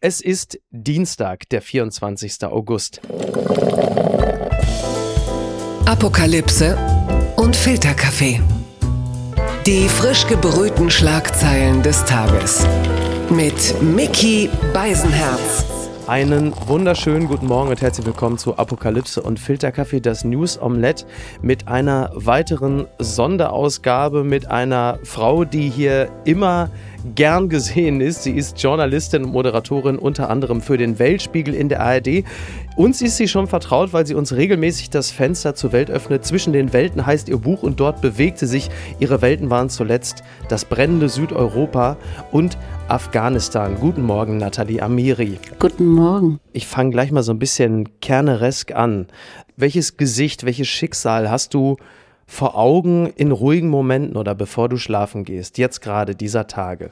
Es ist Dienstag, der 24. August. Apokalypse und Filterkaffee. Die frisch gebrühten Schlagzeilen des Tages. Mit Mickey Beisenherz. Einen wunderschönen guten Morgen und herzlich willkommen zu Apokalypse und Filterkaffee, das News Omelette mit einer weiteren Sonderausgabe mit einer Frau, die hier immer gern gesehen ist. Sie ist Journalistin und Moderatorin unter anderem für den Weltspiegel in der ARD. Uns ist sie schon vertraut, weil sie uns regelmäßig das Fenster zur Welt öffnet. Zwischen den Welten heißt ihr Buch und dort bewegte sich. Ihre Welten waren zuletzt das brennende Südeuropa und Afghanistan. Guten Morgen, Nathalie Amiri. Guten Morgen. Ich fange gleich mal so ein bisschen kerneresk an. Welches Gesicht, welches Schicksal hast du vor Augen in ruhigen Momenten oder bevor du schlafen gehst, jetzt gerade dieser Tage?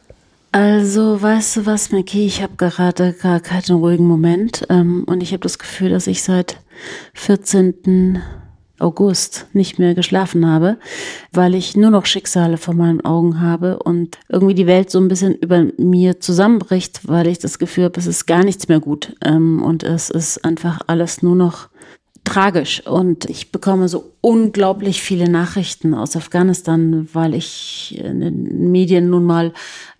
Also, weißt du was, Mickey, ich habe gerade gar keinen ruhigen Moment ähm, und ich habe das Gefühl, dass ich seit 14. August nicht mehr geschlafen habe, weil ich nur noch Schicksale vor meinen Augen habe und irgendwie die Welt so ein bisschen über mir zusammenbricht, weil ich das Gefühl habe, es ist gar nichts mehr gut ähm, und es ist einfach alles nur noch tragisch. Und ich bekomme so unglaublich viele Nachrichten aus Afghanistan, weil ich in den Medien nun mal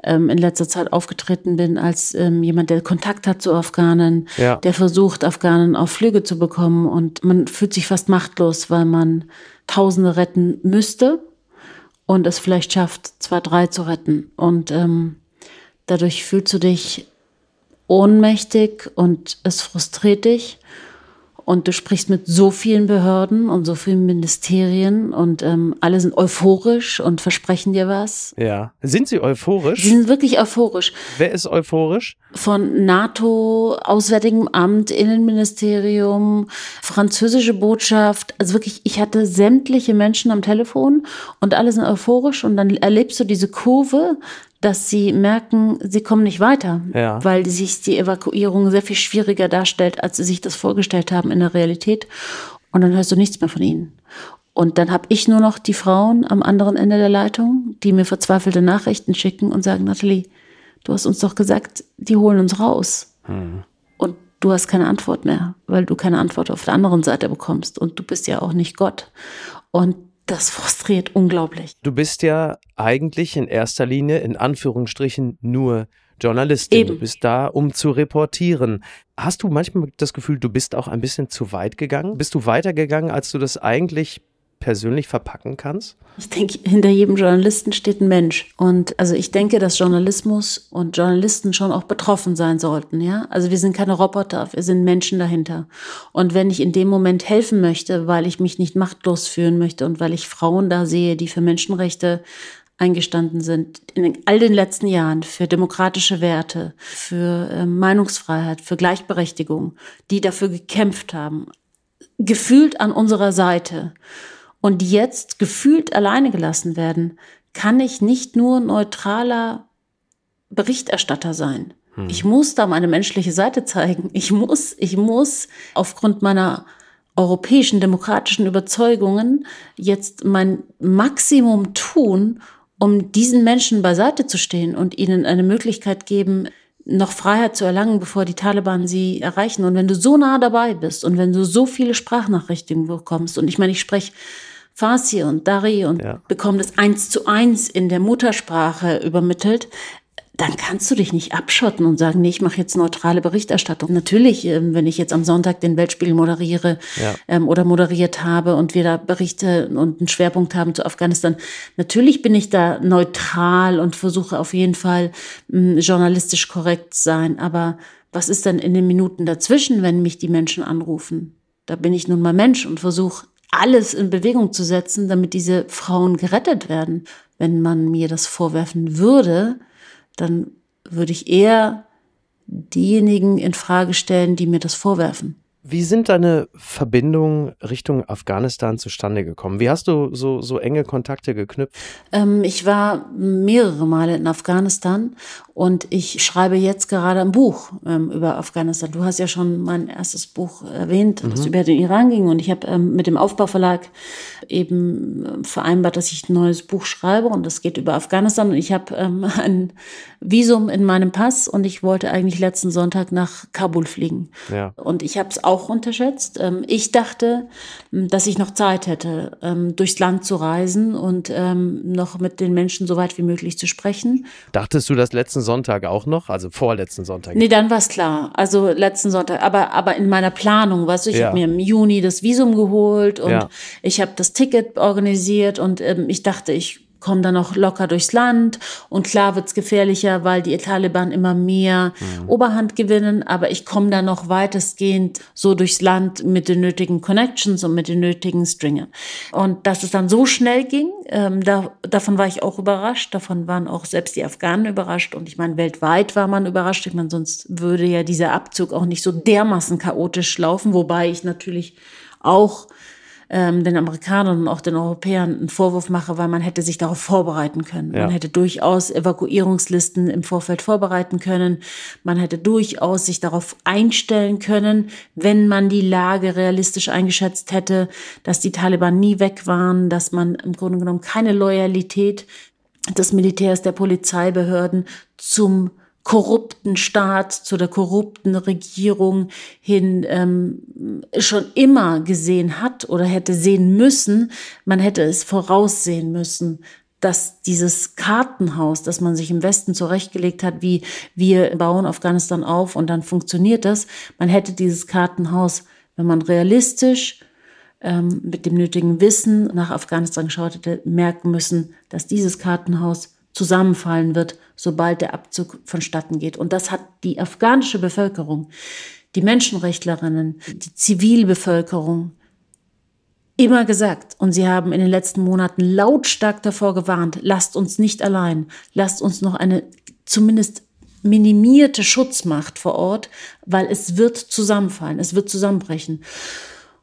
ähm, in letzter Zeit aufgetreten bin als ähm, jemand, der Kontakt hat zu Afghanen, ja. der versucht, Afghanen auf Flüge zu bekommen. Und man fühlt sich fast machtlos, weil man Tausende retten müsste und es vielleicht schafft, zwei, drei zu retten. Und ähm, dadurch fühlst du dich ohnmächtig und es frustriert dich und du sprichst mit so vielen Behörden und so vielen Ministerien und ähm, alle sind euphorisch und versprechen dir was. Ja. Sind sie euphorisch? Sie sind wirklich euphorisch. Wer ist euphorisch? Von NATO, Auswärtigem Amt, Innenministerium, französische Botschaft. Also wirklich, ich hatte sämtliche Menschen am Telefon und alle sind euphorisch und dann erlebst du diese Kurve, dass sie merken, sie kommen nicht weiter, ja. weil sich die Evakuierung sehr viel schwieriger darstellt, als sie sich das vorgestellt haben in der Realität. Und dann hörst du nichts mehr von ihnen. Und dann habe ich nur noch die Frauen am anderen Ende der Leitung, die mir verzweifelte Nachrichten schicken und sagen, Nathalie, du hast uns doch gesagt, die holen uns raus. Hm. Und du hast keine Antwort mehr, weil du keine Antwort auf der anderen Seite bekommst. Und du bist ja auch nicht Gott. Und das frustriert unglaublich. Du bist ja eigentlich in erster Linie in Anführungsstrichen nur Journalistin. Eben. Du bist da, um zu reportieren. Hast du manchmal das Gefühl, du bist auch ein bisschen zu weit gegangen? Bist du weitergegangen, als du das eigentlich persönlich verpacken kannst? Ich denke, hinter jedem Journalisten steht ein Mensch. Und also ich denke, dass Journalismus und Journalisten schon auch betroffen sein sollten, ja. Also wir sind keine Roboter, wir sind Menschen dahinter. Und wenn ich in dem Moment helfen möchte, weil ich mich nicht machtlos fühlen möchte und weil ich Frauen da sehe, die für Menschenrechte eingestanden sind in all den letzten Jahren für demokratische Werte, für äh, Meinungsfreiheit, für Gleichberechtigung, die dafür gekämpft haben, gefühlt an unserer Seite und die jetzt gefühlt alleine gelassen werden, kann ich nicht nur neutraler Berichterstatter sein. Hm. Ich muss da meine menschliche Seite zeigen. Ich muss, ich muss aufgrund meiner europäischen demokratischen Überzeugungen jetzt mein Maximum tun, um diesen Menschen beiseite zu stehen und ihnen eine Möglichkeit geben, noch Freiheit zu erlangen, bevor die Taliban sie erreichen. Und wenn du so nah dabei bist und wenn du so viele Sprachnachrichten bekommst, und ich meine, ich spreche Farsi und Dari und ja. bekomme das eins zu eins in der Muttersprache übermittelt, dann kannst du dich nicht abschotten und sagen, nee, ich mache jetzt neutrale Berichterstattung. Natürlich, ähm, wenn ich jetzt am Sonntag den Weltspiegel moderiere ja. ähm, oder moderiert habe und wir da Berichte und einen Schwerpunkt haben zu Afghanistan, natürlich bin ich da neutral und versuche auf jeden Fall mh, hm, journalistisch korrekt sein. Aber was ist denn in den Minuten dazwischen, wenn mich die Menschen anrufen? Da bin ich nun mal Mensch und versuche alles in Bewegung zu setzen, damit diese Frauen gerettet werden. Wenn man mir das vorwerfen würde, dann würde ich eher diejenigen in Frage stellen, die mir das vorwerfen. Wie sind deine Verbindungen Richtung Afghanistan zustande gekommen? Wie hast du so, so enge Kontakte geknüpft? Ähm, ich war mehrere Male in Afghanistan und ich schreibe jetzt gerade ein Buch ähm, über Afghanistan. Du hast ja schon mein erstes Buch erwähnt, mhm. das über den Iran ging. Und ich habe ähm, mit dem Aufbauverlag eben ähm, vereinbart, dass ich ein neues Buch schreibe und das geht über Afghanistan. Und ich habe ähm, ein Visum in meinem Pass und ich wollte eigentlich letzten Sonntag nach Kabul fliegen. Ja. Und ich habe es auch unterschätzt. Ähm, ich dachte, dass ich noch Zeit hätte, ähm, durchs Land zu reisen und ähm, noch mit den Menschen so weit wie möglich zu sprechen. Dachtest du das letzten Sonntag auch noch? Also vorletzten Sonntag? Nee, dann war es klar. Also letzten Sonntag. Aber, aber in meiner Planung, weißt du, ich ja. habe mir im Juni das Visum geholt und ja. ich habe das Ticket organisiert und ähm, ich dachte, ich kommen dann auch locker durchs Land. Und klar wird's gefährlicher, weil die Taliban immer mehr mhm. Oberhand gewinnen, aber ich komme dann noch weitestgehend so durchs Land mit den nötigen Connections und mit den nötigen Stringen. Und dass es dann so schnell ging, ähm, da, davon war ich auch überrascht, davon waren auch selbst die Afghanen überrascht. Und ich meine, weltweit war man überrascht, ich meine, sonst würde ja dieser Abzug auch nicht so dermaßen chaotisch laufen, wobei ich natürlich auch ähm, den Amerikanern und auch den Europäern einen Vorwurf mache, weil man hätte sich darauf vorbereiten können. Ja. Man hätte durchaus Evakuierungslisten im Vorfeld vorbereiten können. Man hätte durchaus sich darauf einstellen können, wenn man die Lage realistisch eingeschätzt hätte, dass die Taliban nie weg waren, dass man im Grunde genommen keine Loyalität des Militärs, der Polizeibehörden zum korrupten Staat, zu der korrupten Regierung hin ähm, schon immer gesehen hat oder hätte sehen müssen. Man hätte es voraussehen müssen, dass dieses Kartenhaus, das man sich im Westen zurechtgelegt hat, wie wir bauen Afghanistan auf und dann funktioniert das, man hätte dieses Kartenhaus, wenn man realistisch ähm, mit dem nötigen Wissen nach Afghanistan geschaut hätte, merken müssen, dass dieses Kartenhaus zusammenfallen wird, sobald der Abzug vonstatten geht. Und das hat die afghanische Bevölkerung, die Menschenrechtlerinnen, die Zivilbevölkerung immer gesagt. Und sie haben in den letzten Monaten lautstark davor gewarnt, lasst uns nicht allein, lasst uns noch eine zumindest minimierte Schutzmacht vor Ort, weil es wird zusammenfallen, es wird zusammenbrechen.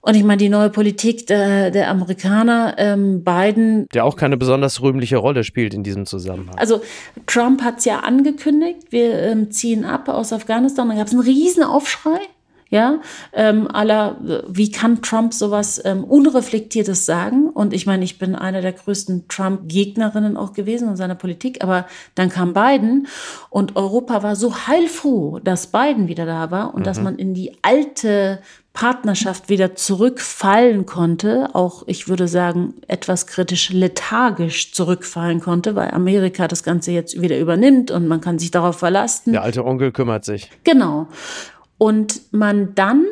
Und ich meine, die neue Politik der, der Amerikaner, ähm, Biden. Der auch keine besonders rühmliche Rolle spielt in diesem Zusammenhang. Also Trump hat es ja angekündigt, wir ähm, ziehen ab aus Afghanistan. Da gab es einen riesen Aufschrei. Ja, ähm, aller, wie kann Trump sowas ähm, Unreflektiertes sagen? Und ich meine, ich bin eine der größten Trump-Gegnerinnen auch gewesen in seiner Politik, aber dann kam Biden und Europa war so heilfroh, dass Biden wieder da war und mhm. dass man in die alte Partnerschaft wieder zurückfallen konnte, auch ich würde sagen etwas kritisch lethargisch zurückfallen konnte, weil Amerika das Ganze jetzt wieder übernimmt und man kann sich darauf verlassen. Der alte Onkel kümmert sich. Genau. Und man dann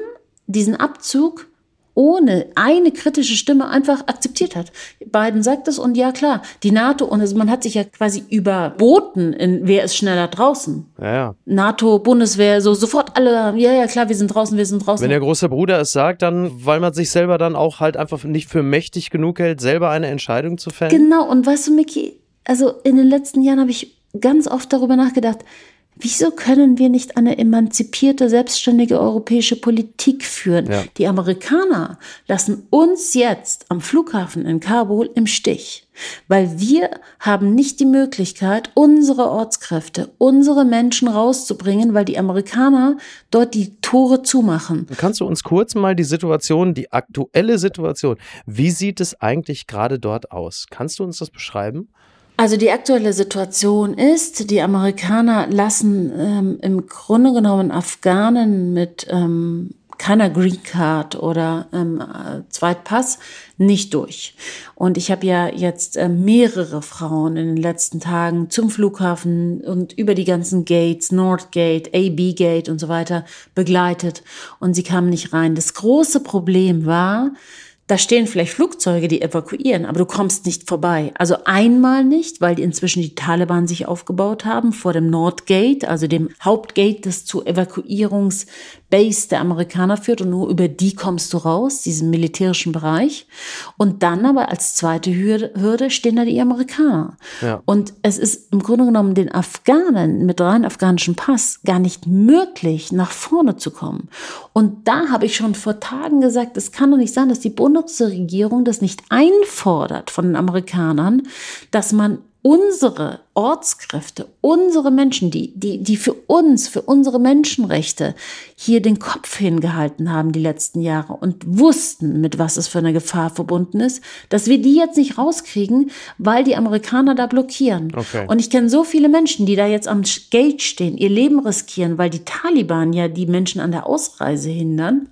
diesen Abzug ohne eine kritische Stimme einfach akzeptiert hat. Biden sagt es und ja klar, die NATO und also man hat sich ja quasi überboten in wer ist schneller draußen. Ja, ja. NATO, Bundeswehr, so sofort alle, ja ja klar, wir sind draußen, wir sind draußen. Wenn der große Bruder es sagt, dann weil man sich selber dann auch halt einfach nicht für mächtig genug hält, selber eine Entscheidung zu fällen. Genau und weißt du, Micky, also in den letzten Jahren habe ich ganz oft darüber nachgedacht, Wieso können wir nicht eine emanzipierte, selbstständige europäische Politik führen? Ja. Die Amerikaner lassen uns jetzt am Flughafen in Kabul im Stich, weil wir haben nicht die Möglichkeit, unsere Ortskräfte, unsere Menschen rauszubringen, weil die Amerikaner dort die Tore zumachen. Kannst du uns kurz mal die Situation, die aktuelle Situation, wie sieht es eigentlich gerade dort aus? Kannst du uns das beschreiben? Also die aktuelle Situation ist, die Amerikaner lassen ähm, im Grunde genommen Afghanen mit ähm, keiner Green Card oder ähm, Zweitpass nicht durch. Und ich habe ja jetzt äh, mehrere Frauen in den letzten Tagen zum Flughafen und über die ganzen Gates, Nordgate, AB Gate und so weiter begleitet und sie kamen nicht rein. Das große Problem war, da stehen vielleicht Flugzeuge, die evakuieren, aber du kommst nicht vorbei. Also einmal nicht, weil inzwischen die Taliban sich aufgebaut haben vor dem Nordgate, also dem Hauptgate, das zur Evakuierungsbase der Amerikaner führt und nur über die kommst du raus, diesen militärischen Bereich. Und dann aber als zweite Hürde stehen da die Amerikaner. Ja. Und es ist im Grunde genommen den Afghanen mit rein afghanischem Pass gar nicht möglich, nach vorne zu kommen. Und da habe ich schon vor Tagen gesagt, es kann doch nicht sein, dass die Bundesregierung das nicht einfordert von den Amerikanern, dass man unsere Ortskräfte, unsere Menschen, die, die, die für uns, für unsere Menschenrechte hier den Kopf hingehalten haben die letzten Jahre und wussten, mit was es für eine Gefahr verbunden ist, dass wir die jetzt nicht rauskriegen, weil die Amerikaner da blockieren. Okay. Und ich kenne so viele Menschen, die da jetzt am Gate stehen, ihr Leben riskieren, weil die Taliban ja die Menschen an der Ausreise hindern.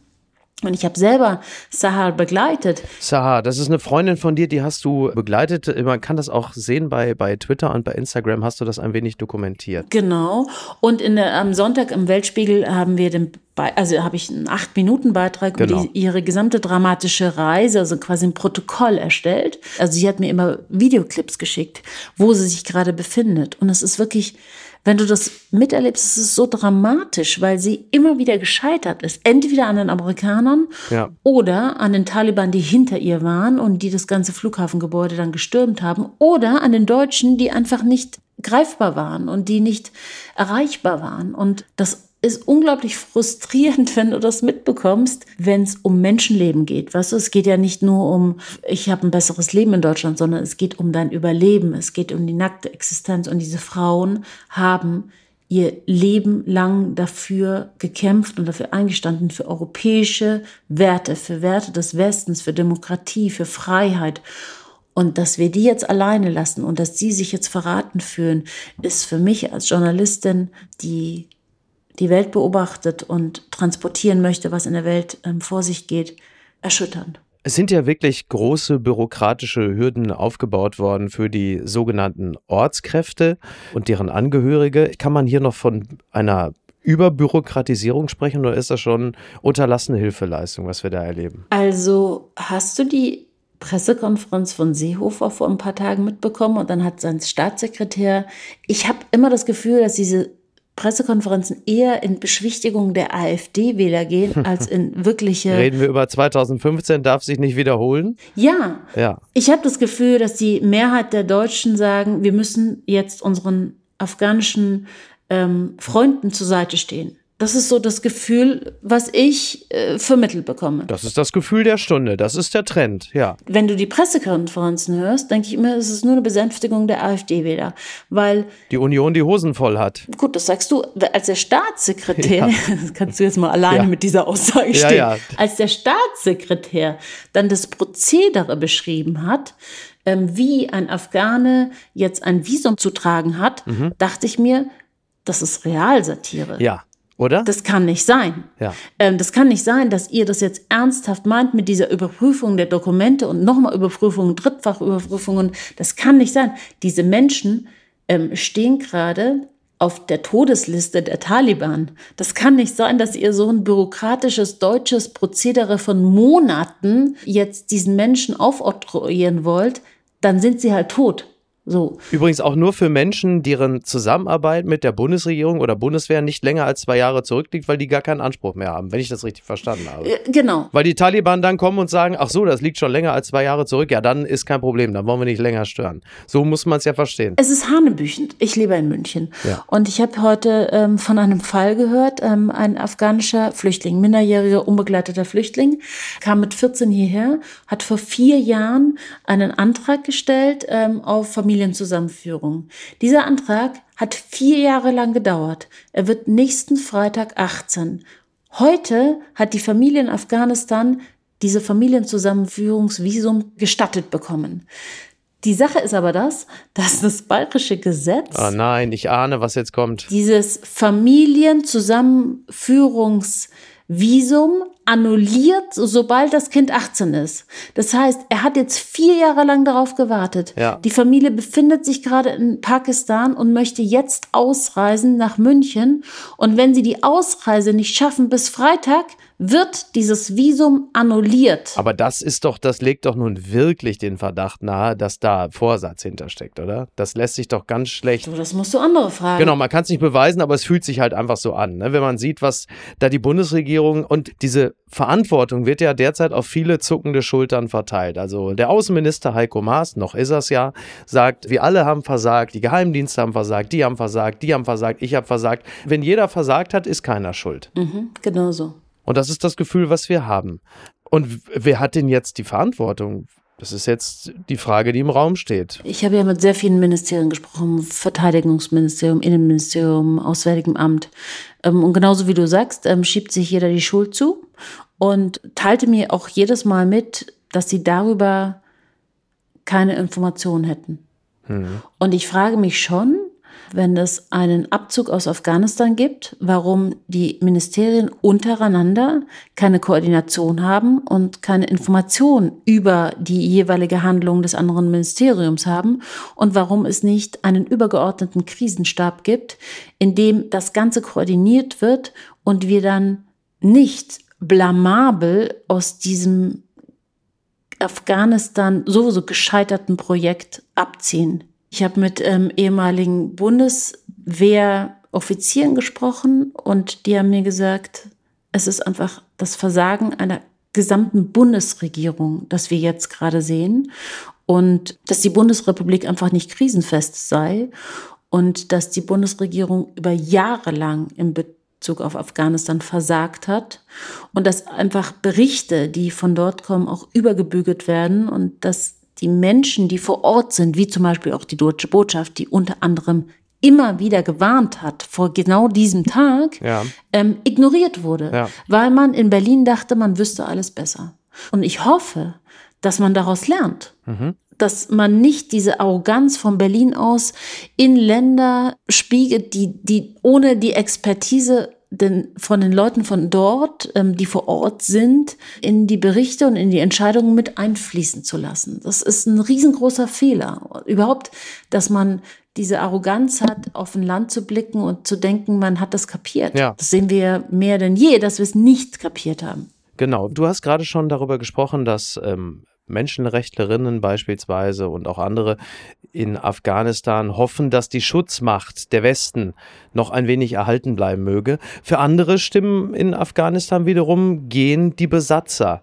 Und ich habe selber Sahar begleitet. Sahar, das ist eine Freundin von dir, die hast du begleitet. Man kann das auch sehen bei, bei Twitter und bei Instagram hast du das ein wenig dokumentiert. Genau. Und in der, am Sonntag im Weltspiegel haben wir den also habe ich einen acht Minuten Beitrag genau. über die, ihre gesamte dramatische Reise, also quasi ein Protokoll erstellt. Also sie hat mir immer Videoclips geschickt, wo sie sich gerade befindet. Und es ist wirklich, wenn du das miterlebst, ist es so dramatisch, weil sie immer wieder gescheitert ist. Entweder an den Amerikanern ja. oder an den Taliban, die hinter ihr waren und die das ganze Flughafengebäude dann gestürmt haben, oder an den Deutschen, die einfach nicht greifbar waren und die nicht erreichbar waren. Und das ist unglaublich frustrierend, wenn du das mitbekommst, wenn es um Menschenleben geht. Weißt du, es geht ja nicht nur um, ich habe ein besseres Leben in Deutschland, sondern es geht um dein Überleben, es geht um die nackte Existenz. Und diese Frauen haben ihr Leben lang dafür gekämpft und dafür eingestanden, für europäische Werte, für Werte des Westens, für Demokratie, für Freiheit. Und dass wir die jetzt alleine lassen und dass die sich jetzt verraten fühlen, ist für mich als Journalistin, die die Welt beobachtet und transportieren möchte, was in der Welt ähm, vor sich geht, erschütternd. Es sind ja wirklich große bürokratische Hürden aufgebaut worden für die sogenannten Ortskräfte und deren Angehörige. Kann man hier noch von einer Überbürokratisierung sprechen oder ist das schon unterlassene Hilfeleistung, was wir da erleben? Also hast du die Pressekonferenz von Seehofer vor ein paar Tagen mitbekommen und dann hat sein Staatssekretär, ich habe immer das Gefühl, dass diese Pressekonferenzen eher in Beschwichtigung der AfD-Wähler gehen, als in wirkliche. Reden wir über 2015, darf sich nicht wiederholen? Ja. ja. Ich habe das Gefühl, dass die Mehrheit der Deutschen sagen, wir müssen jetzt unseren afghanischen ähm, Freunden zur Seite stehen. Das ist so das Gefühl, was ich äh, vermittelt bekomme. Das ist das Gefühl der Stunde, das ist der Trend, ja. Wenn du die Pressekonferenzen hörst, denke ich immer, es ist nur eine Besänftigung der AfD-Wähler, weil die Union die Hosen voll hat. Gut, das sagst du, als der Staatssekretär, ja. kannst du jetzt mal alleine ja. mit dieser Aussage stehen, ja, als der Staatssekretär dann das Prozedere beschrieben hat, ähm, wie ein Afghane jetzt ein Visum zu tragen hat, mhm. dachte ich mir, das ist Realsatire. Ja. Oder? Das kann nicht sein. Ja. Ähm, das kann nicht sein, dass ihr das jetzt ernsthaft meint mit dieser Überprüfung der Dokumente und nochmal Überprüfungen, Drittfachüberprüfungen. Das kann nicht sein. Diese Menschen ähm, stehen gerade auf der Todesliste der Taliban. Das kann nicht sein, dass ihr so ein bürokratisches deutsches Prozedere von Monaten jetzt diesen Menschen aufoktroyieren wollt. Dann sind sie halt tot. So. Übrigens auch nur für Menschen, deren Zusammenarbeit mit der Bundesregierung oder Bundeswehr nicht länger als zwei Jahre zurückliegt, weil die gar keinen Anspruch mehr haben, wenn ich das richtig verstanden habe. Genau. Weil die Taliban dann kommen und sagen, ach so, das liegt schon länger als zwei Jahre zurück, ja, dann ist kein Problem, dann wollen wir nicht länger stören. So muss man es ja verstehen. Es ist hanebüchend. Ich lebe in München. Ja. Und ich habe heute ähm, von einem Fall gehört, ähm, ein afghanischer Flüchtling, minderjähriger, unbegleiteter Flüchtling, kam mit 14 hierher, hat vor vier Jahren einen Antrag gestellt ähm, auf Familie Familienzusammenführung. Dieser Antrag hat vier Jahre lang gedauert. Er wird nächsten Freitag 18. Heute hat die Familie in Afghanistan diese Familienzusammenführungsvisum gestattet bekommen. Die Sache ist aber das, dass das bayerische Gesetz. Oh nein, ich ahne, was jetzt kommt. Dieses Familienzusammenführungs Visum annulliert, sobald das Kind 18 ist. Das heißt, er hat jetzt vier Jahre lang darauf gewartet. Ja. Die Familie befindet sich gerade in Pakistan und möchte jetzt ausreisen nach München. Und wenn sie die Ausreise nicht schaffen bis Freitag, wird dieses Visum annulliert. Aber das ist doch, das legt doch nun wirklich den Verdacht nahe, dass da Vorsatz hintersteckt, oder? Das lässt sich doch ganz schlecht. So, das musst du andere fragen. Genau, man kann es nicht beweisen, aber es fühlt sich halt einfach so an. Ne? Wenn man sieht, was da die Bundesregierung und diese Verantwortung wird ja derzeit auf viele zuckende Schultern verteilt. Also der Außenminister Heiko Maas, noch ist er es ja, sagt, wir alle haben versagt, die Geheimdienste haben versagt, die haben versagt, die haben versagt, ich habe versagt. Wenn jeder versagt hat, ist keiner schuld. Mhm, genau so. Und das ist das Gefühl, was wir haben. Und wer hat denn jetzt die Verantwortung? Das ist jetzt die Frage, die im Raum steht. Ich habe ja mit sehr vielen Ministerien gesprochen, Verteidigungsministerium, Innenministerium, Auswärtigem Amt. Ähm, und genauso wie du sagst, ähm, schiebt sich jeder die Schuld zu und teilte mir auch jedes Mal mit, dass sie darüber keine Informationen hätten. Hm. Und ich frage mich schon, wenn es einen Abzug aus Afghanistan gibt, warum die Ministerien untereinander keine Koordination haben und keine Information über die jeweilige Handlung des anderen Ministeriums haben und warum es nicht einen übergeordneten Krisenstab gibt, in dem das Ganze koordiniert wird und wir dann nicht blamabel aus diesem Afghanistan sowieso gescheiterten Projekt abziehen. Ich habe mit ähm, ehemaligen Bundeswehroffizieren gesprochen und die haben mir gesagt, es ist einfach das Versagen einer gesamten Bundesregierung, das wir jetzt gerade sehen und dass die Bundesrepublik einfach nicht krisenfest sei und dass die Bundesregierung über Jahre lang im Bezug auf Afghanistan versagt hat und dass einfach Berichte, die von dort kommen, auch übergebügelt werden und dass die Menschen, die vor Ort sind, wie zum Beispiel auch die deutsche Botschaft, die unter anderem immer wieder gewarnt hat vor genau diesem Tag, ja. ähm, ignoriert wurde, ja. weil man in Berlin dachte, man wüsste alles besser. Und ich hoffe, dass man daraus lernt. Mhm. Dass man nicht diese Arroganz von Berlin aus in Länder spiegelt, die, die ohne die Expertise den, von den Leuten von dort, ähm, die vor Ort sind, in die Berichte und in die Entscheidungen mit einfließen zu lassen. Das ist ein riesengroßer Fehler. Überhaupt, dass man diese Arroganz hat, auf ein Land zu blicken und zu denken, man hat das kapiert. Ja. Das sehen wir mehr denn je, dass wir es nicht kapiert haben. Genau. Du hast gerade schon darüber gesprochen, dass ähm, Menschenrechtlerinnen beispielsweise und auch andere in Afghanistan hoffen, dass die Schutzmacht der Westen noch ein wenig erhalten bleiben möge. Für andere Stimmen in Afghanistan wiederum gehen die Besatzer.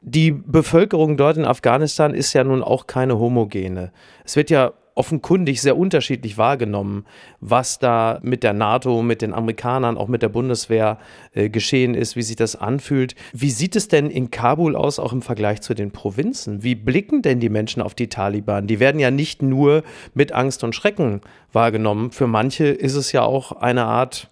Die Bevölkerung dort in Afghanistan ist ja nun auch keine homogene. Es wird ja offenkundig sehr unterschiedlich wahrgenommen, was da mit der NATO, mit den Amerikanern, auch mit der Bundeswehr äh, geschehen ist, wie sich das anfühlt. Wie sieht es denn in Kabul aus, auch im Vergleich zu den Provinzen? Wie blicken denn die Menschen auf die Taliban? Die werden ja nicht nur mit Angst und Schrecken wahrgenommen. Für manche ist es ja auch eine Art,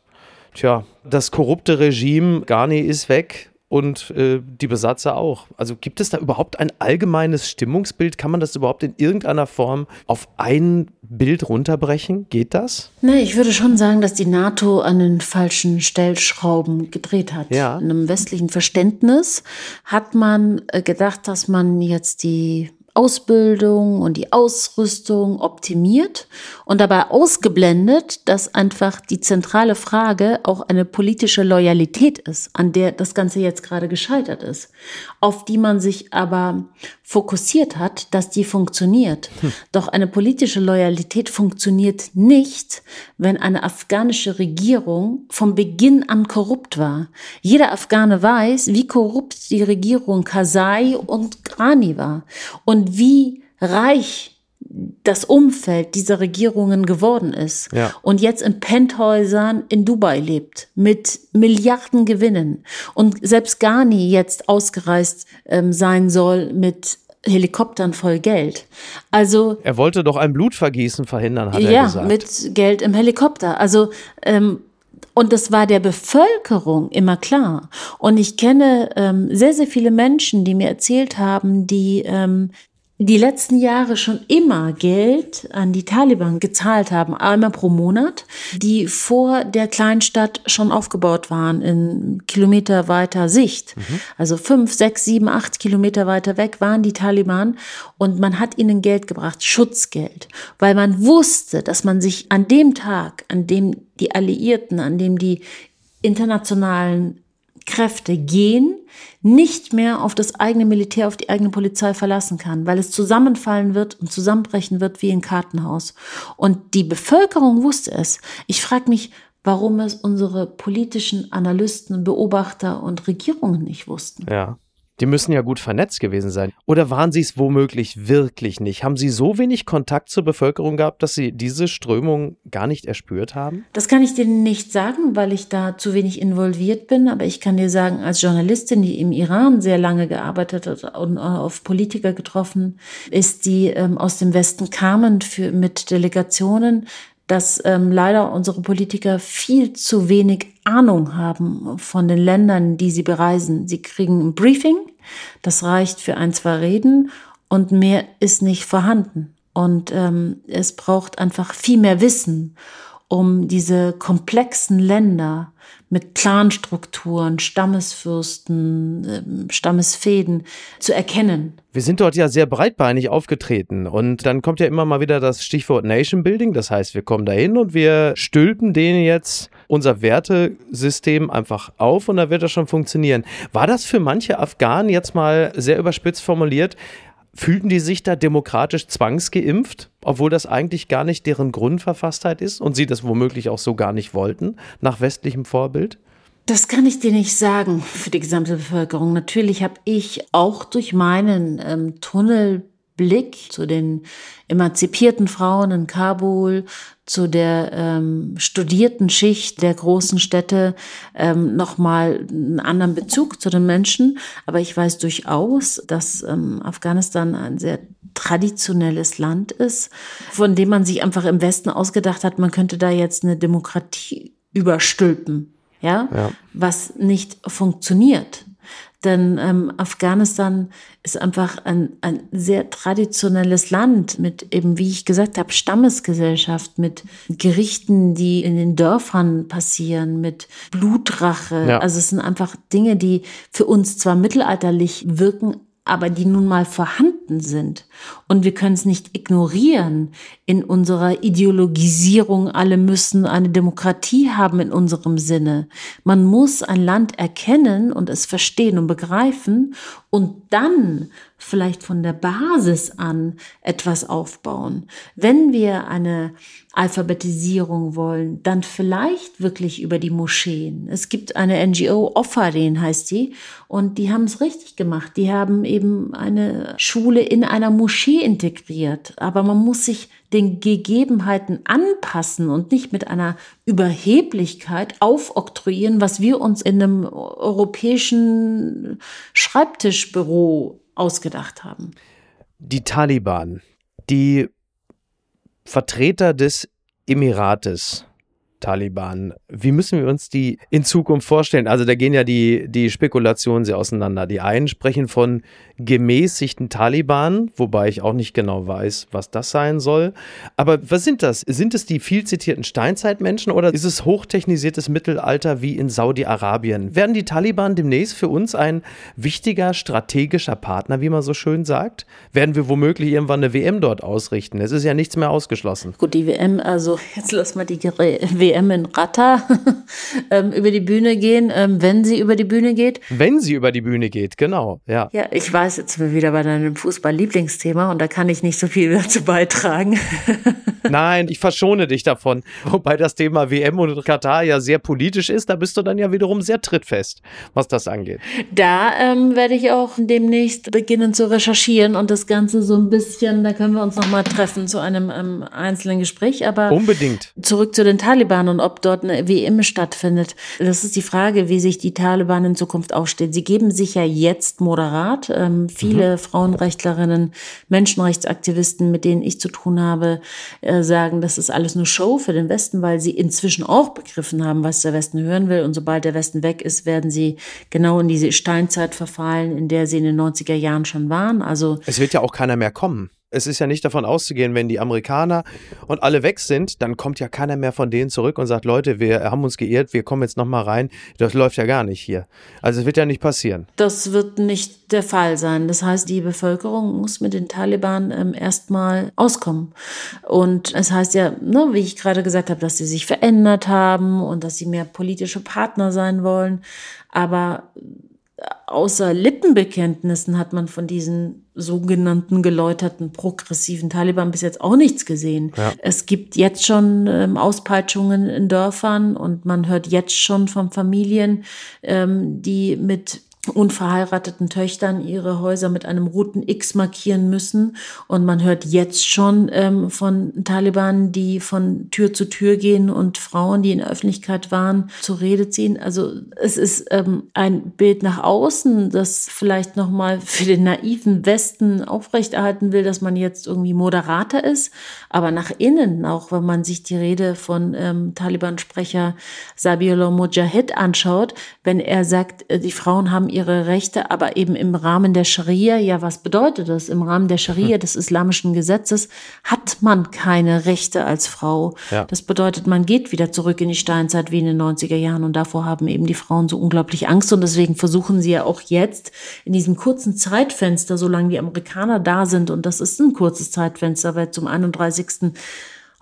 tja, das korrupte Regime, Ghani ist weg, und äh, die Besatzer auch. Also gibt es da überhaupt ein allgemeines Stimmungsbild? Kann man das überhaupt in irgendeiner Form auf ein Bild runterbrechen? Geht das? Nee, ich würde schon sagen, dass die NATO an den falschen Stellschrauben gedreht hat. Ja. In einem westlichen Verständnis hat man äh, gedacht, dass man jetzt die Ausbildung und die Ausrüstung optimiert und dabei ausgeblendet, dass einfach die zentrale Frage auch eine politische Loyalität ist, an der das Ganze jetzt gerade gescheitert ist, auf die man sich aber fokussiert hat, dass die funktioniert. Hm. Doch eine politische Loyalität funktioniert nicht, wenn eine afghanische Regierung vom Beginn an korrupt war. Jeder Afghane weiß, wie korrupt die Regierung Karzai und Ghani war. Und wie reich das Umfeld dieser Regierungen geworden ist ja. und jetzt in Penthäusern in Dubai lebt mit Milliarden Gewinnen und selbst Ghani jetzt ausgereist ähm, sein soll mit Helikoptern voll Geld. Also er wollte doch ein Blutvergießen verhindern, hat ja, er gesagt. Ja, mit Geld im Helikopter. Also ähm, und das war der Bevölkerung immer klar. Und ich kenne ähm, sehr, sehr viele Menschen, die mir erzählt haben, die ähm, die letzten Jahre schon immer Geld an die Taliban gezahlt haben, einmal pro Monat, die vor der Kleinstadt schon aufgebaut waren in Kilometer weiter Sicht. Mhm. Also fünf, sechs, sieben, acht Kilometer weiter weg waren die Taliban und man hat ihnen Geld gebracht, Schutzgeld, weil man wusste, dass man sich an dem Tag, an dem die Alliierten, an dem die internationalen Kräfte gehen, nicht mehr auf das eigene Militär, auf die eigene Polizei verlassen kann, weil es zusammenfallen wird und zusammenbrechen wird wie ein Kartenhaus. Und die Bevölkerung wusste es. Ich frage mich, warum es unsere politischen Analysten, Beobachter und Regierungen nicht wussten. Ja. Die müssen ja gut vernetzt gewesen sein. Oder waren sie es womöglich wirklich nicht? Haben sie so wenig Kontakt zur Bevölkerung gehabt, dass sie diese Strömung gar nicht erspürt haben? Das kann ich dir nicht sagen, weil ich da zu wenig involviert bin. Aber ich kann dir sagen, als Journalistin, die im Iran sehr lange gearbeitet hat und auf Politiker getroffen ist, die ähm, aus dem Westen kamen für, mit Delegationen, dass ähm, leider unsere Politiker viel zu wenig Ahnung haben von den Ländern, die sie bereisen. Sie kriegen ein Briefing, das reicht für ein, zwei Reden und mehr ist nicht vorhanden. Und ähm, es braucht einfach viel mehr Wissen, um diese komplexen Länder mit Clanstrukturen, Stammesfürsten, ähm, Stammesfäden zu erkennen. Wir sind dort ja sehr breitbeinig aufgetreten und dann kommt ja immer mal wieder das Stichwort Nation Building. Das heißt, wir kommen dahin und wir stülpen denen jetzt unser Wertesystem einfach auf und da wird das schon funktionieren. War das für manche Afghanen jetzt mal sehr überspitzt formuliert? Fühlten die sich da demokratisch zwangsgeimpft, obwohl das eigentlich gar nicht deren Grundverfasstheit ist und sie das womöglich auch so gar nicht wollten, nach westlichem Vorbild? Das kann ich dir nicht sagen für die gesamte Bevölkerung. Natürlich habe ich auch durch meinen ähm, Tunnelblick zu den emanzipierten Frauen in Kabul, zu der ähm, studierten Schicht der großen Städte ähm, nochmal einen anderen Bezug zu den Menschen. Aber ich weiß durchaus, dass ähm, Afghanistan ein sehr traditionelles Land ist, von dem man sich einfach im Westen ausgedacht hat, man könnte da jetzt eine Demokratie überstülpen, ja, ja. was nicht funktioniert. Denn ähm, Afghanistan ist einfach ein, ein sehr traditionelles Land mit eben, wie ich gesagt habe, Stammesgesellschaft, mit Gerichten, die in den Dörfern passieren, mit Blutrache. Ja. Also es sind einfach Dinge, die für uns zwar mittelalterlich wirken, aber die nun mal vorhanden sind. Und wir können es nicht ignorieren in unserer Ideologisierung, alle müssen eine Demokratie haben in unserem Sinne. Man muss ein Land erkennen und es verstehen und begreifen und dann vielleicht von der Basis an etwas aufbauen. Wenn wir eine Alphabetisierung wollen, dann vielleicht wirklich über die Moscheen. Es gibt eine NGO, Offarin heißt die, und die haben es richtig gemacht. Die haben eben eine Schule in einer Moschee integriert. Aber man muss sich den Gegebenheiten anpassen und nicht mit einer Überheblichkeit aufoktroyieren, was wir uns in einem europäischen Schreibtischbüro ausgedacht haben. Die Taliban, die Vertreter des Emirates, Taliban. Wie müssen wir uns die in Zukunft vorstellen? Also da gehen ja die, die Spekulationen sehr auseinander. Die einen sprechen von gemäßigten Taliban, wobei ich auch nicht genau weiß, was das sein soll. Aber was sind das? Sind es die viel zitierten Steinzeitmenschen oder ist es hochtechnisiertes Mittelalter wie in Saudi-Arabien? Werden die Taliban demnächst für uns ein wichtiger strategischer Partner, wie man so schön sagt? Werden wir womöglich irgendwann eine WM dort ausrichten? Es ist ja nichts mehr ausgeschlossen. Gut, die WM, also jetzt lass mal die WM in Rata ähm, über die Bühne gehen, ähm, wenn sie über die Bühne geht. Wenn sie über die Bühne geht, genau, ja. Ja, ich weiß jetzt sind wir wieder bei deinem Fußball-Lieblingsthema und da kann ich nicht so viel dazu beitragen. Nein, ich verschone dich davon. Wobei das Thema WM und Katar ja sehr politisch ist, da bist du dann ja wiederum sehr trittfest, was das angeht. Da ähm, werde ich auch demnächst beginnen zu recherchieren und das Ganze so ein bisschen, da können wir uns nochmal treffen zu einem ähm, einzelnen Gespräch. Aber unbedingt. Zurück zu den Taliban und ob dort eine WM stattfindet. Das ist die Frage, wie sich die Taliban in Zukunft aufstehen. Sie geben sich ja jetzt moderat. Ähm, ähm, viele mhm. Frauenrechtlerinnen, Menschenrechtsaktivisten, mit denen ich zu tun habe, äh, sagen, das ist alles nur Show für den Westen, weil sie inzwischen auch begriffen haben, was der Westen hören will. Und sobald der Westen weg ist, werden sie genau in diese Steinzeit verfallen, in der sie in den 90er Jahren schon waren. Also es wird ja auch keiner mehr kommen es ist ja nicht davon auszugehen, wenn die Amerikaner und alle weg sind, dann kommt ja keiner mehr von denen zurück und sagt, Leute, wir haben uns geirrt, wir kommen jetzt nochmal rein. Das läuft ja gar nicht hier. Also es wird ja nicht passieren. Das wird nicht der Fall sein. Das heißt, die Bevölkerung muss mit den Taliban ähm, erstmal auskommen. Und es heißt ja, ne, wie ich gerade gesagt habe, dass sie sich verändert haben und dass sie mehr politische Partner sein wollen. Aber außer Lippenbekenntnissen hat man von diesen sogenannten geläuterten progressiven Taliban bis jetzt auch nichts gesehen. Ja. Es gibt jetzt schon ähm, Auspeitschungen in Dörfern und man hört jetzt schon von Familien, ähm, die mit unverheirateten Töchtern ihre Häuser mit einem roten X markieren müssen. Und man hört jetzt schon ähm, von Taliban, die von Tür zu Tür gehen und Frauen, die in der Öffentlichkeit waren, zur Rede ziehen. Also es ist ähm, ein Bild nach außen, das vielleicht nochmal für den naiven Westen aufrechterhalten will, dass man jetzt irgendwie moderater ist. Aber nach innen, auch wenn man sich die Rede von ähm, Taliban-Sprecher Sabiullah Mujahid anschaut, wenn er sagt, äh, die Frauen haben ihre Rechte, aber eben im Rahmen der Scharia. Ja, was bedeutet das? Im Rahmen der Scharia, hm. des islamischen Gesetzes, hat man keine Rechte als Frau. Ja. Das bedeutet, man geht wieder zurück in die Steinzeit wie in den 90er Jahren und davor haben eben die Frauen so unglaublich Angst und deswegen versuchen sie ja auch jetzt in diesem kurzen Zeitfenster, solange die Amerikaner da sind und das ist ein kurzes Zeitfenster, weil zum 31.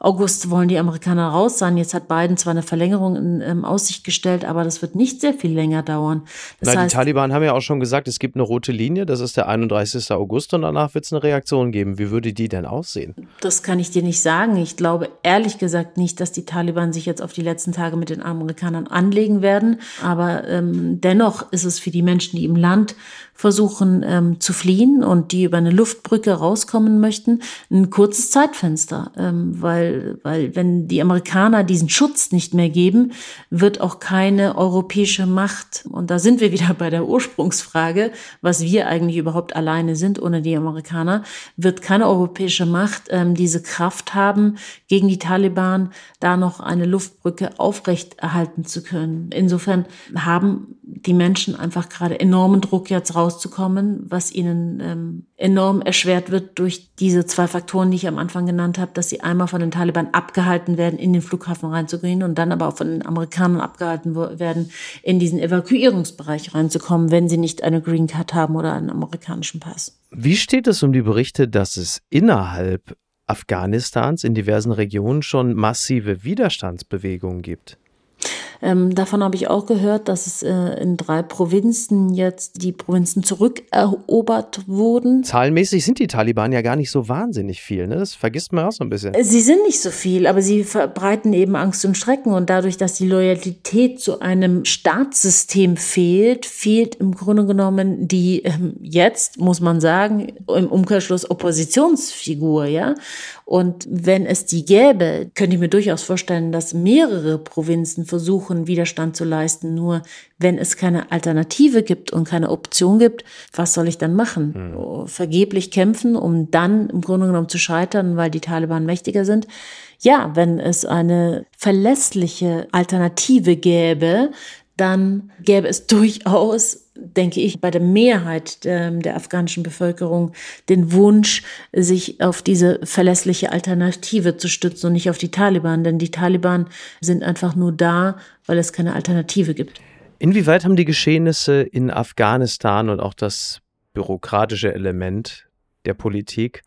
August wollen die Amerikaner raus sein. Jetzt hat Biden zwar eine Verlängerung in, in Aussicht gestellt, aber das wird nicht sehr viel länger dauern. Das Na, heißt, die Taliban haben ja auch schon gesagt, es gibt eine rote Linie, das ist der 31. August und danach wird es eine Reaktion geben. Wie würde die denn aussehen? Das kann ich dir nicht sagen. Ich glaube ehrlich gesagt nicht, dass die Taliban sich jetzt auf die letzten Tage mit den Amerikanern anlegen werden. Aber ähm, dennoch ist es für die Menschen, die im Land versuchen ähm, zu fliehen und die über eine Luftbrücke rauskommen möchten, ein kurzes Zeitfenster, ähm, weil, weil wenn die Amerikaner diesen Schutz nicht mehr geben, wird auch keine europäische Macht, und da sind wir wieder bei der Ursprungsfrage, was wir eigentlich überhaupt alleine sind ohne die Amerikaner, wird keine europäische Macht ähm, diese Kraft haben, gegen die Taliban da noch eine Luftbrücke aufrechterhalten zu können. Insofern haben die Menschen einfach gerade enormen Druck jetzt rauszukommen, was ihnen ähm, enorm erschwert wird durch diese zwei Faktoren, die ich am Anfang genannt habe, dass sie einmal von den Taliban abgehalten werden, in den Flughafen reinzugehen und dann aber auch von den Amerikanern abgehalten werden, in diesen Evakuierungsbereich reinzukommen, wenn sie nicht eine Green Card haben oder einen amerikanischen Pass. Wie steht es um die Berichte, dass es innerhalb Afghanistans in diversen Regionen schon massive Widerstandsbewegungen gibt? Ähm, davon habe ich auch gehört, dass es äh, in drei Provinzen jetzt die Provinzen zurückerobert wurden. Zahlenmäßig sind die Taliban ja gar nicht so wahnsinnig viel. Ne? Das vergisst man auch so ein bisschen. Sie sind nicht so viel, aber sie verbreiten eben Angst und Schrecken. Und dadurch, dass die Loyalität zu einem Staatssystem fehlt, fehlt im Grunde genommen die ähm, jetzt, muss man sagen, im Umkehrschluss Oppositionsfigur. Ja? Und wenn es die gäbe, könnte ich mir durchaus vorstellen, dass mehrere Provinzen versuchen, Widerstand zu leisten. Nur wenn es keine Alternative gibt und keine Option gibt, was soll ich dann machen? Mhm. Vergeblich kämpfen, um dann im Grunde genommen zu scheitern, weil die Taliban mächtiger sind. Ja, wenn es eine verlässliche Alternative gäbe, dann gäbe es durchaus denke ich, bei der Mehrheit der, der, afghanischen Bevölkerung den Wunsch, sich auf diese verlässliche Alternative zu stützen und nicht auf die Taliban. Denn die Taliban sind einfach nur da, weil es keine Alternative gibt. Inwieweit haben die Geschehnisse in Afghanistan und auch das bürokratische Element der Politik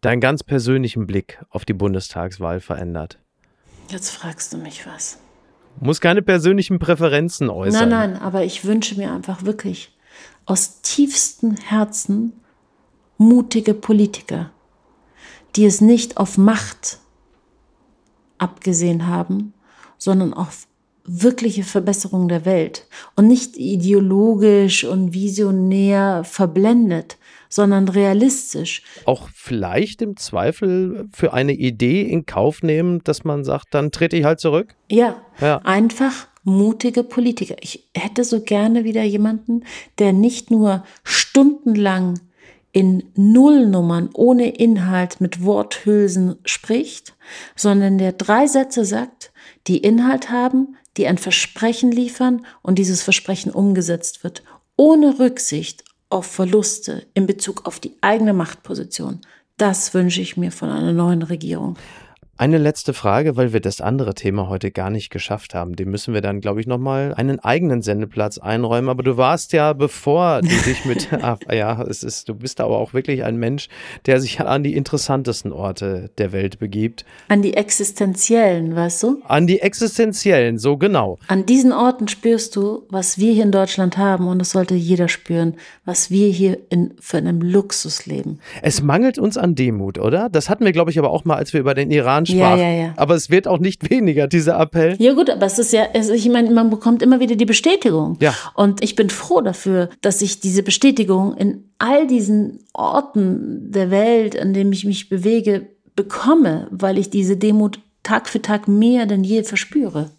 deinen ganz persönlichen Blick auf die Bundestagswahl verändert? Jetzt fragst du mich was. Muss keine persönlichen Präferenzen äußern. Nein, nein, aber ich wünsche mir einfach wirklich aus tiefstem Herzen mutige Politiker, die es nicht auf Macht abgesehen haben, sondern auf wirkliche Verbesserung der Welt und nicht ideologisch und visionär verblendet, sondern realistisch. Auch vielleicht im Zweifel für eine Idee in Kauf nehmen, dass man sagt, dann trete ich halt zurück? Ja, ja. einfach mutige Politiker. Ich hätte so gerne wieder jemanden, der nicht nur stundenlang in Nullnummern ohne Inhalt mit Worthülsen spricht, sondern der drei Sätze sagt, die Inhalt haben, die ein Versprechen liefern und dieses Versprechen umgesetzt wird, ohne Rücksicht auf Verluste in Bezug auf die eigene Machtposition. Das wünsche ich mir von einer neuen Regierung. Eine letzte Frage, weil wir das andere Thema heute gar nicht geschafft haben. Dem müssen wir dann, glaube ich, nochmal einen eigenen Sendeplatz einräumen. Aber du warst ja, bevor du dich mit, ah, ja, es ist, du bist aber auch wirklich ein Mensch, der sich an die interessantesten Orte der Welt begibt. An die existenziellen, weißt du? An die existenziellen, so genau. An diesen Orten spürst du, was wir hier in Deutschland haben und das sollte jeder spüren, was wir hier in, für einen Luxus leben. Es mangelt uns an Demut, oder? Das hatten wir, glaube ich, aber auch mal, als wir über den Iran sprach. Ja, ja, ja. Aber es wird auch nicht weniger, dieser Appell. Ja gut, aber es ist ja, also ich meine, man bekommt immer wieder die Bestätigung. Ja. Und ich bin froh dafür, dass ich diese Bestätigung in all diesen Orten der Welt, an denen ich mich bewege, bekomme, weil ich diese Demut Tag für Tag mehr denn je verspüre.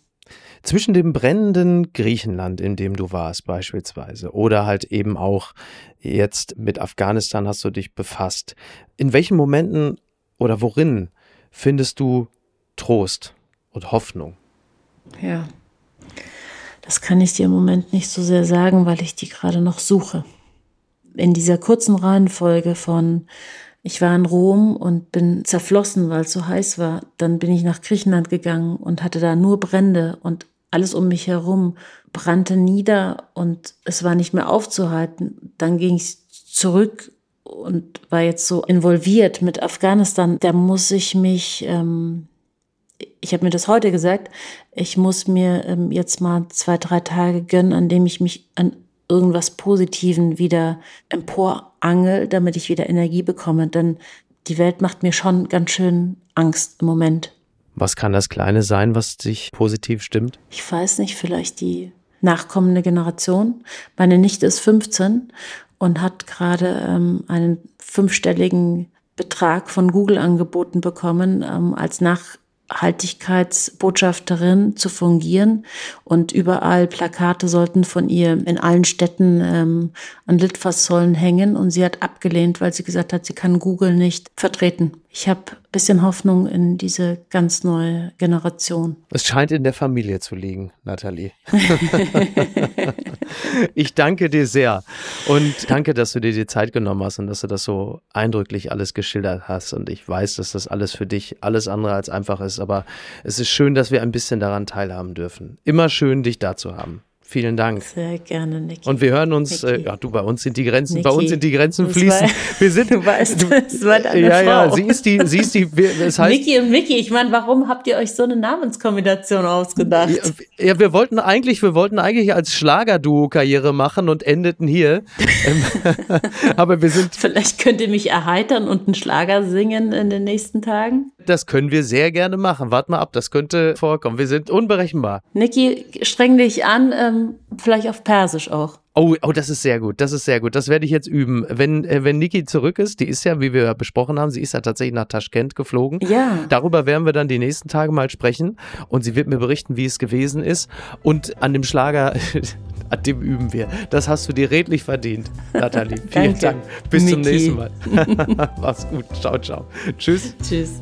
Zwischen dem brennenden Griechenland, in dem du warst beispielsweise, oder halt eben auch jetzt mit Afghanistan hast du dich befasst. In welchen Momenten oder worin findest du Trost und Hoffnung? Ja, das kann ich dir im Moment nicht so sehr sagen, weil ich die gerade noch suche. In dieser kurzen Reihenfolge von ich war in Rom und bin zerflossen, weil es so heiß war. Dann bin ich nach Griechenland gegangen und hatte da nur Brände und alles um mich herum brannte nieder und es war nicht mehr aufzuhalten. Dann ging ich zurück und war jetzt so involviert mit Afghanistan, da muss ich mich, ähm, ich habe mir das heute gesagt, ich muss mir ähm, jetzt mal zwei, drei Tage gönnen, an dem ich mich an irgendwas Positiven wieder emporangel, damit ich wieder Energie bekomme. Denn die Welt macht mir schon ganz schön Angst im Moment. Was kann das Kleine sein, was dich positiv stimmt? Ich weiß nicht, vielleicht die nachkommende Generation. Meine Nichte ist 15 und hat gerade ähm, einen fünfstelligen Betrag von Google angeboten bekommen, ähm, als Nachhaltigkeitsbotschafterin zu fungieren. Und überall Plakate sollten von ihr in allen Städten ähm, an Litfaßsäulen hängen. Und sie hat abgelehnt, weil sie gesagt hat, sie kann Google nicht vertreten. Ich habe ein bisschen Hoffnung in diese ganz neue Generation. Es scheint in der Familie zu liegen, Nathalie. ich danke dir sehr und danke, dass du dir die Zeit genommen hast und dass du das so eindrücklich alles geschildert hast. Und ich weiß, dass das alles für dich alles andere als einfach ist, aber es ist schön, dass wir ein bisschen daran teilhaben dürfen. Immer schön, dich da zu haben. Vielen Dank. Sehr gerne, Niki. Und wir hören uns, äh, ja, du, bei uns sind die Grenzen, Niki. bei uns sind die Grenzen fließen. War, wir sind, du weißt, es war deine ja, Frau. ja, sie ist die, sie ist die, das heißt. Niki und Miki, ich meine, warum habt ihr euch so eine Namenskombination ausgedacht? Ja, ja, wir wollten eigentlich, wir wollten eigentlich als Schlagerduo Karriere machen und endeten hier. Aber wir sind. Vielleicht könnt ihr mich erheitern und einen Schlager singen in den nächsten Tagen? Das können wir sehr gerne machen. Wart mal ab, das könnte vorkommen. Wir sind unberechenbar. Niki, streng dich an, ähm, vielleicht auf Persisch auch. Oh, oh, das ist sehr gut. Das ist sehr gut. Das werde ich jetzt üben. Wenn, äh, wenn Niki zurück ist, die ist ja, wie wir besprochen haben, sie ist ja tatsächlich nach Taschkent geflogen. Ja. Darüber werden wir dann die nächsten Tage mal sprechen und sie wird mir berichten, wie es gewesen ist. Und an dem Schlager, an dem üben wir. Das hast du dir redlich verdient, Nathalie. Vielen Dank. Bis Niki. zum nächsten Mal. Mach's gut. Ciao, ciao. Tschüss. Tschüss.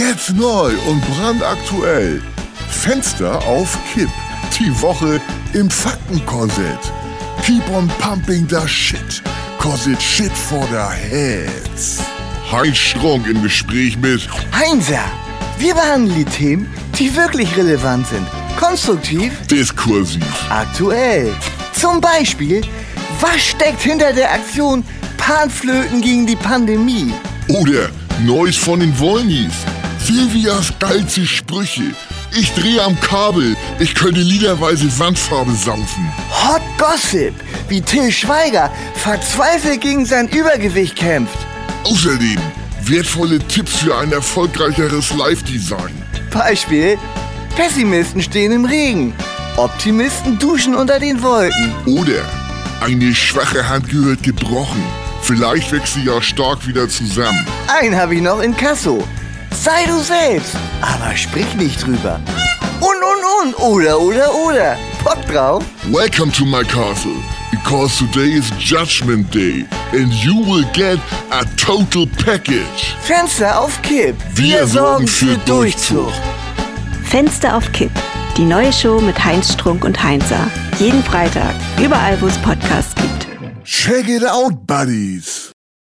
Jetzt neu und brandaktuell. Fenster auf Kipp. Die Woche im Faktenkorsett. Keep on pumping the shit. Cause it's shit for the heads. Heinz Strunk im Gespräch mit Heinzer. Wir behandeln die Themen, die wirklich relevant sind. Konstruktiv, Diskursiv. aktuell. Zum Beispiel, was steckt hinter der Aktion Panflöten gegen die Pandemie? Oder Neues von den Wollnies. Silvias geilste Sprüche. Ich drehe am Kabel. Ich könnte liederweise Wandfarbe saufen. Hot Gossip, wie Till Schweiger verzweifelt gegen sein Übergewicht kämpft. Außerdem wertvolle Tipps für ein erfolgreicheres Live-Design. Beispiel, Pessimisten stehen im Regen. Optimisten duschen unter den Wolken. Oder eine schwache Hand gehört gebrochen. Vielleicht wächst sie ja stark wieder zusammen. Einen habe ich noch in Kasso. Sei du selbst, aber sprich nicht drüber. Und, und, und, oder, oder, oder. Bock drauf? Welcome to my castle, because today is Judgment Day and you will get a total package. Fenster auf Kipp. Wir sorgen für Durchzug. Fenster auf Kipp. Die neue Show mit Heinz Strunk und Heinzer. Jeden Freitag, überall wo es Podcasts gibt. Check it out, buddies.